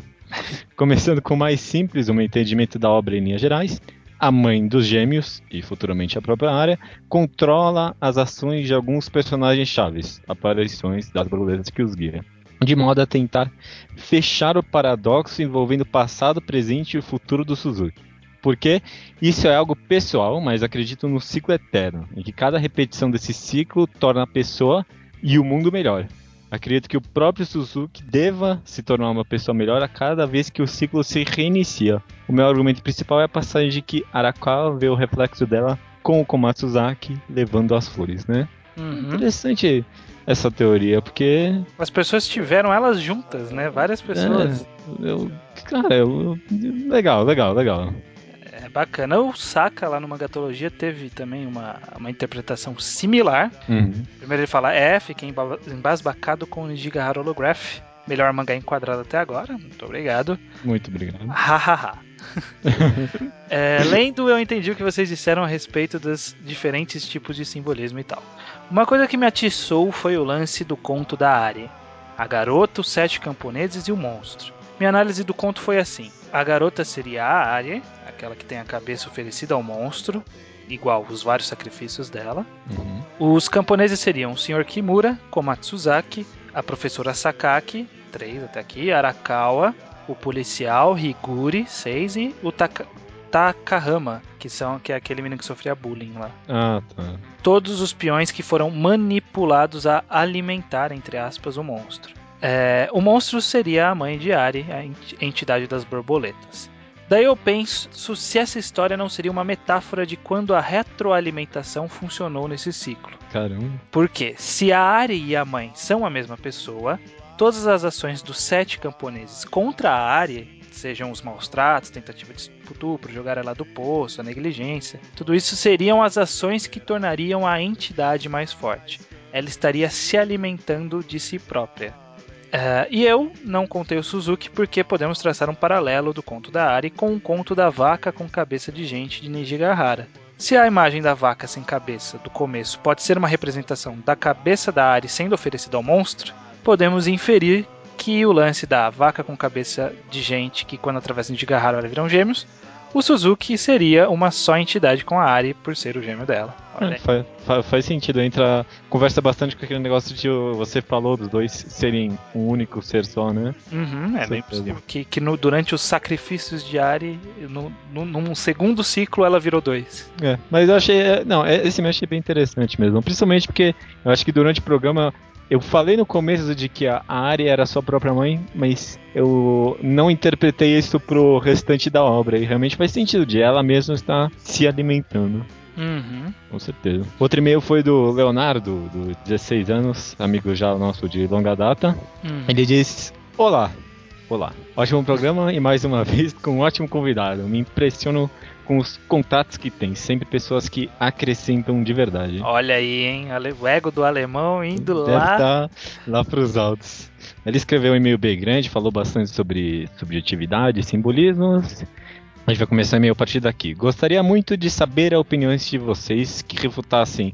Começando com o mais simples, o meu entendimento da obra em linhas gerais, a mãe dos gêmeos, e futuramente a própria área, controla as ações de alguns personagens chaves, aparições das borboletas que os guiam de modo a tentar fechar o paradoxo envolvendo o passado, presente e o futuro do Suzuki. Porque isso é algo pessoal, mas acredito no ciclo eterno, em que cada repetição desse ciclo torna a pessoa e o mundo melhor. Acredito que o próprio Suzuki deva se tornar uma pessoa melhor a cada vez que o ciclo se reinicia. O meu argumento principal é a passagem de que Arakawa vê o reflexo dela com o Komatsuzaki levando as flores, né? Uhum. Interessante essa teoria, porque. As pessoas tiveram elas juntas, né? Várias pessoas. É, eu, cara, eu, legal, legal, legal. É bacana. O Saka lá no Mangatologia teve também uma, uma interpretação similar. Uhum. Primeiro ele fala: É, fiquei embasbacado com o Nijigahara Holograph. Melhor mangá enquadrado até agora. Muito obrigado. Muito obrigado. Hahaha. é, lendo, eu entendi o que vocês disseram a respeito dos diferentes tipos de simbolismo e tal. Uma coisa que me atiçou foi o lance do conto da Ari. A garota, os sete camponeses e o monstro. Minha análise do conto foi assim: a garota seria a Ari, aquela que tem a cabeça oferecida ao monstro, igual os vários sacrifícios dela. Uhum. Os camponeses seriam o Sr. Kimura, Komatsuzaki, a professora Sakaki, três até aqui, Arakawa, o policial Higuri, seis e o Taka Takahama, que são que é aquele menino que sofria bullying lá. Ah, tá. Todos os peões que foram manipulados a alimentar, entre aspas, o monstro. É, o monstro seria a mãe de Ari, a entidade das borboletas. Daí eu penso se essa história não seria uma metáfora de quando a retroalimentação funcionou nesse ciclo. Caramba. Porque se a Ari e a mãe são a mesma pessoa, todas as ações dos sete camponeses contra a Ari, sejam os maus tratos, tentativa de estupro, jogar ela do poço, a negligência, tudo isso seriam as ações que tornariam a entidade mais forte. Ela estaria se alimentando de si própria. Uh, e eu não contei o Suzuki porque podemos traçar um paralelo do conto da Ari com o conto da vaca com cabeça de gente de Nijigahara. Se a imagem da vaca sem cabeça do começo pode ser uma representação da cabeça da Ari sendo oferecida ao monstro, podemos inferir que o lance da vaca com cabeça de gente que quando atravessa Nijigahara viram gêmeos o Suzuki seria uma só entidade com a Ari por ser o gêmeo dela. É, faz, faz, faz, sentido, entra. Conversa bastante com aquele negócio de você falou dos dois serem um único ser só, né? Uhum, é bem possível. Que, que no, durante os sacrifícios de Ari, no, no, num segundo ciclo, ela virou dois. É, mas eu achei. É, não, é, esse me achei bem interessante mesmo. Principalmente porque eu acho que durante o programa eu falei no começo de que a Ari era sua própria mãe, mas eu não interpretei isso pro restante da obra. E realmente faz sentido de ela mesma estar se alimentando. Uhum. Com certeza. Outro e-mail foi do Leonardo, do 16 anos, amigo já nosso de longa data. Uhum. Ele diz: Olá, olá. Ótimo programa e mais uma vez com um ótimo convidado. Me impressiono com os contatos que tem, sempre pessoas que acrescentam de verdade. Olha aí, hein? O ego do alemão indo Deve lá. Tá lá pros altos. Ele escreveu um e-mail bem grande, falou bastante sobre subjetividade simbolismos. A gente vai começar e-mail a partir daqui. Gostaria muito de saber a opinião de vocês que refutassem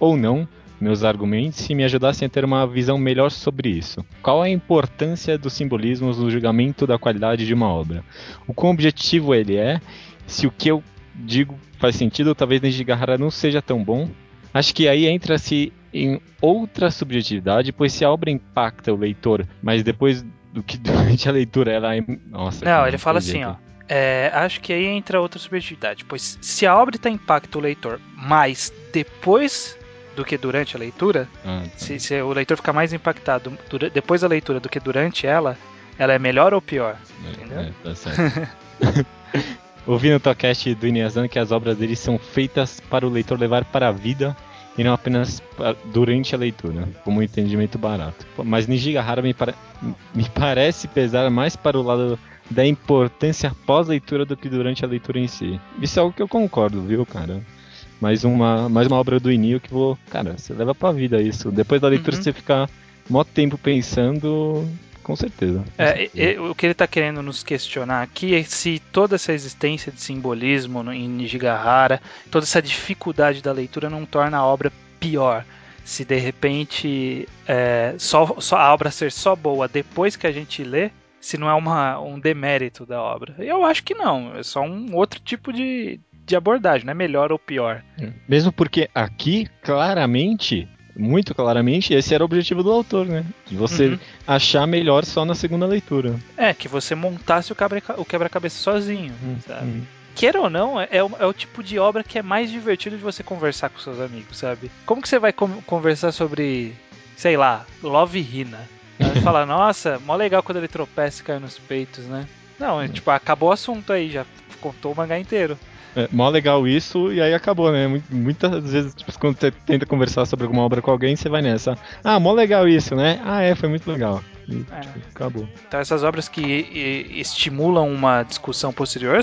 ou não meus argumentos e me ajudassem a ter uma visão melhor sobre isso. Qual a importância dos simbolismos no julgamento da qualidade de uma obra? O quão objetivo ele é se o que eu digo faz sentido, talvez Nijigahara não seja tão bom. Acho que aí entra-se em outra subjetividade, pois se a obra impacta o leitor, mas depois do que durante a leitura ela é... Nossa, Não, ele fala assim, ó. É, acho que aí entra outra subjetividade, pois se a obra está impacta o leitor, mas depois do que durante a leitura, ah, tá. se, se, o leitor ficar mais impactado depois da leitura do que durante ela, ela é melhor ou pior? É, entendeu? É, tá certo. Ouvi no podcast do Inezan que as obras dele são feitas para o leitor levar para a vida e não apenas durante a leitura, como um entendimento barato. Mas Nijigahara me, para... me parece pesar mais para o lado da importância pós-leitura do que durante a leitura em si. Isso é algo que eu concordo, viu, cara? Mais uma, mais uma obra do Inio que vou. Cara, você leva pra vida isso. Depois da leitura uhum. você ficar mó tempo pensando, com certeza. É, o que ele está querendo nos questionar aqui é se toda essa existência de simbolismo em Nijigahara, toda essa dificuldade da leitura não torna a obra pior. Se de repente é, só, só, a obra ser só boa depois que a gente lê, se não é uma, um demérito da obra. Eu acho que não, é só um outro tipo de, de abordagem, não é melhor ou pior. É. Mesmo porque aqui, claramente, muito claramente, esse era o objetivo do autor, né? De você uhum. achar melhor só na segunda leitura. É, que você montasse o quebra-cabeça sozinho, uhum. sabe? Uhum. Queira ou não, é, é, o, é, o, tipo de obra que é mais divertido de você conversar com seus amigos, sabe? Como que você vai conversar sobre, sei lá, Love Hina? Você fala, nossa, mó legal quando ele tropeça e cai nos peitos, né? Não, é, tipo, acabou o assunto aí, já contou o mangá inteiro. É, mó legal isso, e aí acabou, né? Muitas vezes, tipo, quando você tenta conversar sobre alguma obra com alguém, você vai nessa. Ah, mó legal isso, né? Ah, é, foi muito legal. E, é. tipo, acabou. Então essas obras que e, estimulam uma discussão posterior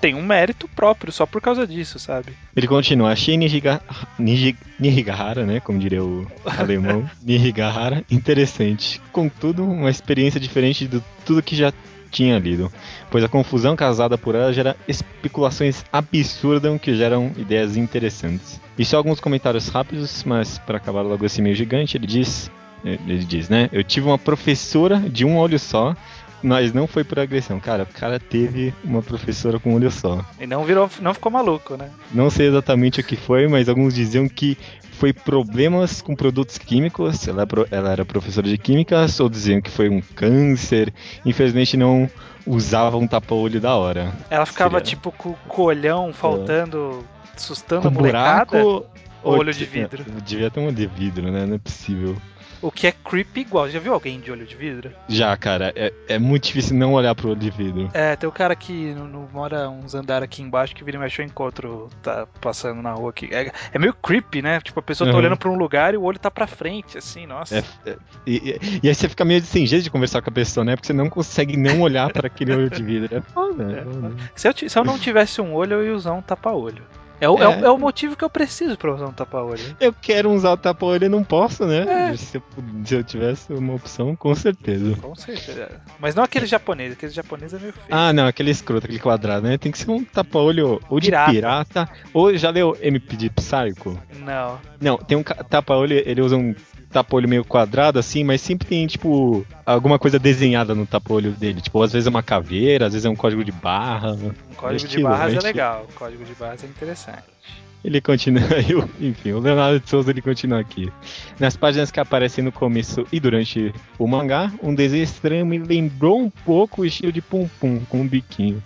tem um mérito próprio só por causa disso, sabe? Ele continua, achei Nihiga, Nihigahara, né, como diria o alemão, Nihigahara, interessante. Contudo, uma experiência diferente de tudo que já tinha lido, pois a confusão causada por ela gera especulações absurdas que geram ideias interessantes. E só alguns comentários rápidos, mas para acabar logo esse meio gigante, ele diz, ele diz, né? Eu tive uma professora de um olho só, mas não foi por agressão. Cara, o cara teve uma professora com um olho só. E não virou, não ficou maluco, né? Não sei exatamente o que foi, mas alguns diziam que foi problemas com produtos químicos. Ela, é ela era professora de químicas, ou diziam que foi um câncer. Infelizmente não usava um tapa-olho da hora. Ela ficava Seria... tipo com o colhão faltando, é. assustando com a molecada. Buraco, ou olho de vidro? Devia ter um olho de vidro, né? Não é possível. O que é creepy igual. Já viu alguém de olho de vidro? Já, cara, é, é muito difícil não olhar pro olho de vidro. É, tem o cara que não, não mora uns andares aqui embaixo que vira e mexe eu encontro, tá passando na rua aqui. É, é meio creepy, né? Tipo, a pessoa tá Uhum. olhando pra um lugar e o olho tá pra frente, assim, nossa. É, é, e, e- aí você fica meio sem jeito de conversar com a pessoa, né? Porque você não consegue não olhar para aquele olho de vidro. É foda, é foda. Se, eu, se eu não tivesse um olho, eu ia usar um tapa-olho. É o, é. o- É. é o motivo que eu preciso pra usar um tapa-olho. Eu quero usar o tapa-olho e não posso, né? É. Se, eu, se eu tivesse uma opção, com certeza. Com certeza. Mas não aquele japonês, aquele japonês é meio feio. Ah, não, aquele escroto, aquele quadrado, né? Tem que ser um tapa-olho ou de Pirata. pirata. ou já leu MP de Psycho? Não. Não, tem um tapa-olho, ele usa um tapa-olho meio quadrado assim, mas sempre tem, tipo, alguma coisa desenhada no tapa-olho dele. Tipo, às vezes é uma caveira, às vezes é um código de barra. Um código de barras é legal. O código de barras é interessante. Ele continua, eu- enfim, o Leonardo de Souza ele continua aqui. Nas páginas que aparecem no começo e durante o mangá, um desenho estranho me lembrou um pouco o estilo de Pum Pum, com um biquinho.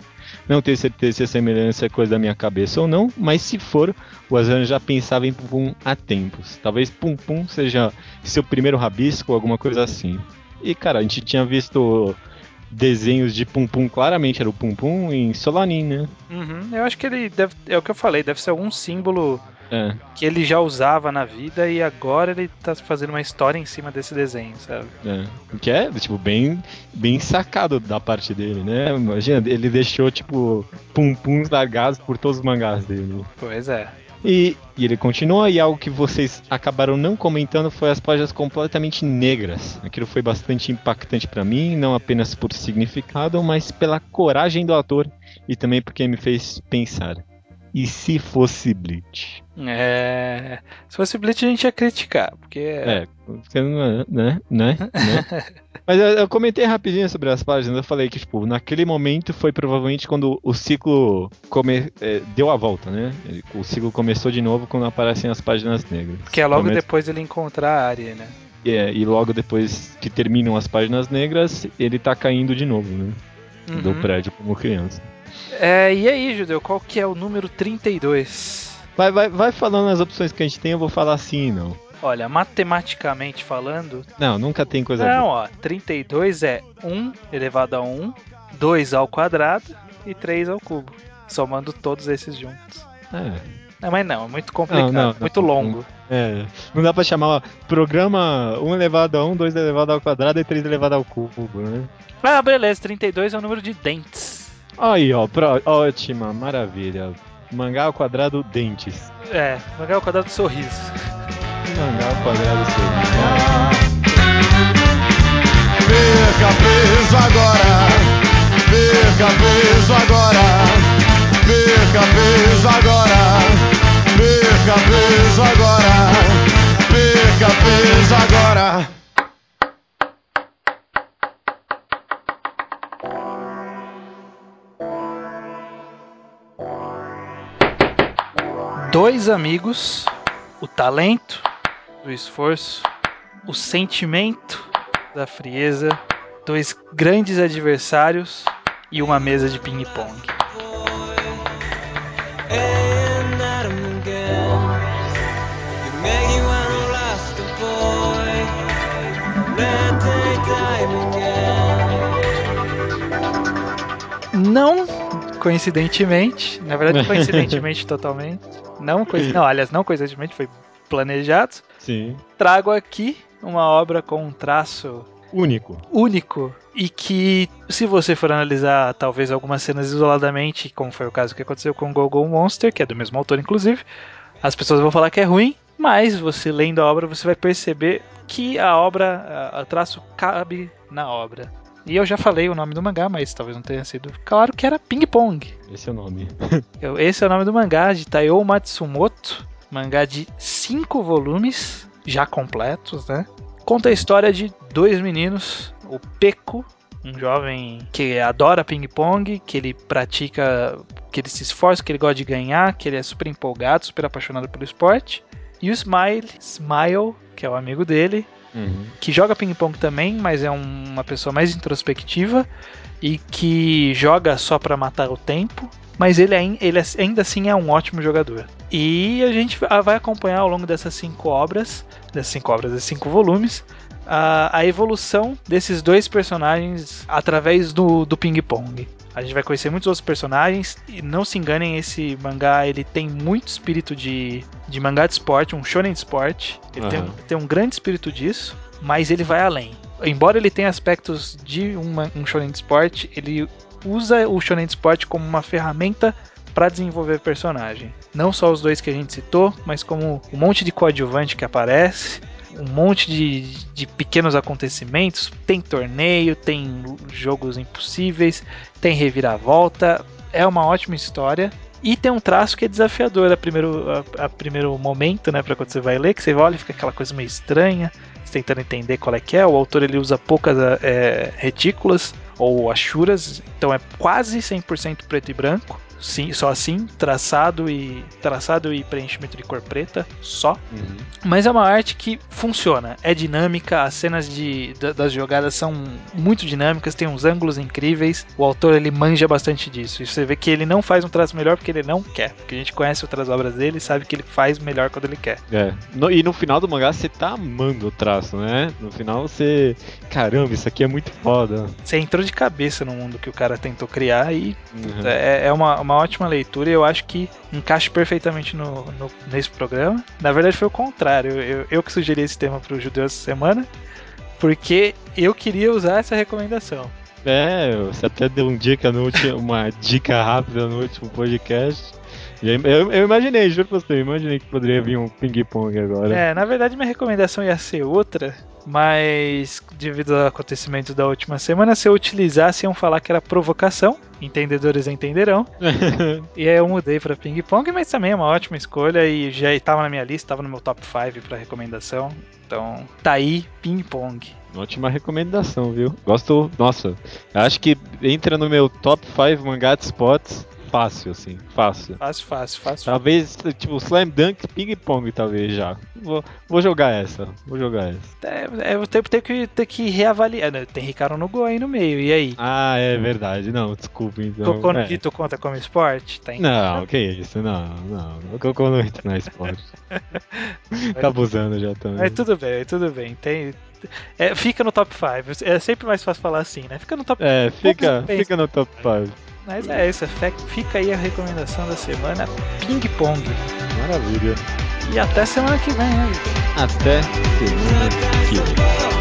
Não tenho certeza se a semelhança é coisa da minha cabeça ou não, mas se for, o Azan já pensava em Pum Pum há tempos. Talvez Pum Pum seja seu primeiro rabisco ou alguma coisa assim. E cara, a gente tinha visto desenhos de Pum Pum, claramente era o Pum Pum em Solanin, né? Uhum. Eu acho que ele deve. É o que eu falei, deve ser algum símbolo É. que ele já usava na vida e agora ele tá fazendo uma história em cima desse desenho, sabe? É, que é, tipo, bem, bem sacado da parte dele, né? Imagina, ele deixou, tipo, pum-puns largados por todos os mangás dele. Pois é. E, e ele continua, e algo que vocês acabaram não comentando foi as páginas completamente negras. Aquilo foi bastante impactante pra mim, não apenas por significado, mas pela coragem do autor e também porque me fez pensar. E se fosse Bleach? É. Se fosse Bleach a gente ia criticar, porque. É, você não- né, né, né? Mas eu, eu comentei rapidinho sobre as páginas, eu falei que, tipo, naquele momento foi provavelmente quando o ciclo come, é, deu a volta, né? Ele- O ciclo começou de novo quando aparecem as páginas negras. Que é logo Começa- depois dele encontrar a Ari, né? é, e logo depois que terminam as páginas negras, ele tá caindo de novo, né? Do Uhum. prédio como criança. É, e aí, Judeu, qual que é o número 32? Vai, vai, vai falando as opções que a gente tem, eu vou falar sim não. Olha, matematicamente falando, Não, nunca tem coisa não, boa. ó, 32 é 1 elevado a 1, 2 ao quadrado e 3 ao cubo. Somando todos esses juntos. É. Não, mas não, é muito complicado, Não, não, muito não, longo. É, não dá pra chamar ó, programa 1 elevado a 1, 2 elevado ao quadrado e 3 elevado ao cubo, né? Ah, beleza, 32 é o número de dentes. Aí, ó, pró- ótima, maravilha. Mangá ao quadrado, dentes. É, mangá ao quadrado sorriso. Mangá ao quadrado, sorriso. Perca peso agora, perca peso agora, perca peso agora, perca peso agora, perca peso agora. Dois amigos, o talento do esforço, o sentimento da frieza, dois grandes adversários e uma mesa de ping-pong. Não coincidentemente, na verdade coincidentemente totalmente, não, coinc- não, aliás, não coincidentemente, foi planejado. Sim. Trago aqui uma obra com um traço Único. único e que, se você for analisar talvez algumas cenas isoladamente, como foi o caso que aconteceu com Go-Go Monster, que é do mesmo autor inclusive, as pessoas vão falar que é ruim, mas você lendo a obra você vai perceber que a obra, o traço cabe na obra. E eu já falei o nome do mangá, mas talvez não tenha sido claro que era Ping Pong. Esse é o nome. Esse é o nome do mangá de Taiyo Matsumoto, mangá de cinco volumes, já completos, né? Conta a história de dois meninos, o Peco, um jovem que adora ping-pong, que ele pratica, que ele se esforça, que ele gosta de ganhar, que ele é super empolgado, super apaixonado pelo esporte, e o Smile, Smile, que é o amigo dele, Uhum. que joga ping-pong também, mas é um- uma pessoa mais introspectiva e que joga só pra matar o tempo, mas ele, ain- ele ainda assim é um ótimo jogador. E a gente va- vai acompanhar ao longo dessas cinco obras dessas cinco obras, desses cinco volumes, a, a evolução desses dois personagens através do, do ping-pong. A gente vai conhecer muitos outros personagens e não se enganem, esse mangá ele tem muito espírito de, de mangá de esporte, um shonen de esporte. Ele tem, Aham. tem um grande espírito disso, mas ele vai além. Embora ele tenha aspectos de uma, um shonen de esporte, ele usa o shonen de esporte como uma ferramenta para desenvolver personagem. Não só os dois que a gente citou, mas como um monte de coadjuvante que aparece, um monte de, de pequenos acontecimentos. Tem torneio, tem jogos impossíveis, tem reviravolta. É uma ótima história. E tem um traço que é desafiador a primeiro, a, a primeiro momento, né? Pra quando você vai ler, que você olha e fica aquela coisa meio estranha, tentando entender qual é que é. O autor ele usa poucas é, retículas ou achuras, então é quase 100% preto e branco. Sim, só assim, traçado e traçado e preenchimento de cor preta, só. Uhum. Mas é uma arte que funciona, é dinâmica, as cenas de, da- das jogadas são muito dinâmicas, tem uns ângulos incríveis. O autor ele manja bastante disso. E você vê que ele não faz um traço melhor porque ele não quer. Porque a gente conhece outras obras dele e sabe que ele faz melhor quando ele quer. É. No- e no final do mangá você tá amando o traço, né? No final você. Caramba, isso aqui é muito foda. Você entrou de cabeça no mundo que o cara tentou criar e Uhum. é, é uma, uma ótima leitura e eu acho que encaixa perfeitamente no, no- nesse programa. Na verdade foi o contrário. Eu, eu que sugeri esse tema para o judeu essa semana. Porque eu queria usar essa recomendação. É, você até deu um dica no último, uma dica rápida no último podcast. Eu, eu imaginei, juro pra você, eu imaginei que poderia vir um ping-pong agora. É, na verdade minha recomendação ia ser outra, mas devido aos acontecimentos da última semana, se eu utilizasse iam falar que era provocação, entendedores entenderão. E aí eu mudei pra ping pong, mas também é uma ótima escolha e já estava na minha lista, estava no meu top 5 pra recomendação. Então, tá aí ping pong. Ótima recomendação, viu? Gosto. Nossa, acho que entra no meu top 5 mangá de spots fácil, assim, fácil. Fácil, fácil, fácil. Talvez, tipo, Slam Dunk Ping Pong, talvez já. Vou, vou jogar essa, vou jogar essa. É, é, eu tenho, tenho que, ter que reavaliar. né? Tem Ricardo no gol aí no meio, e aí? Ah, é verdade. Não, desculpa, então. Cocô no é. Conta como esporte? Tem. Não, que isso, não, não. O Cocô não entra na esporte. tá abusando já também. Mas tudo bem, tudo bem. Tem, é, fica no top 5. É sempre mais fácil falar assim, né? Fica no top É, fica, fica no top 5. Mas é isso, fe- fica aí a recomendação da semana: ping pong. Maravilha. E até semana que vem, né? Até semana que vem.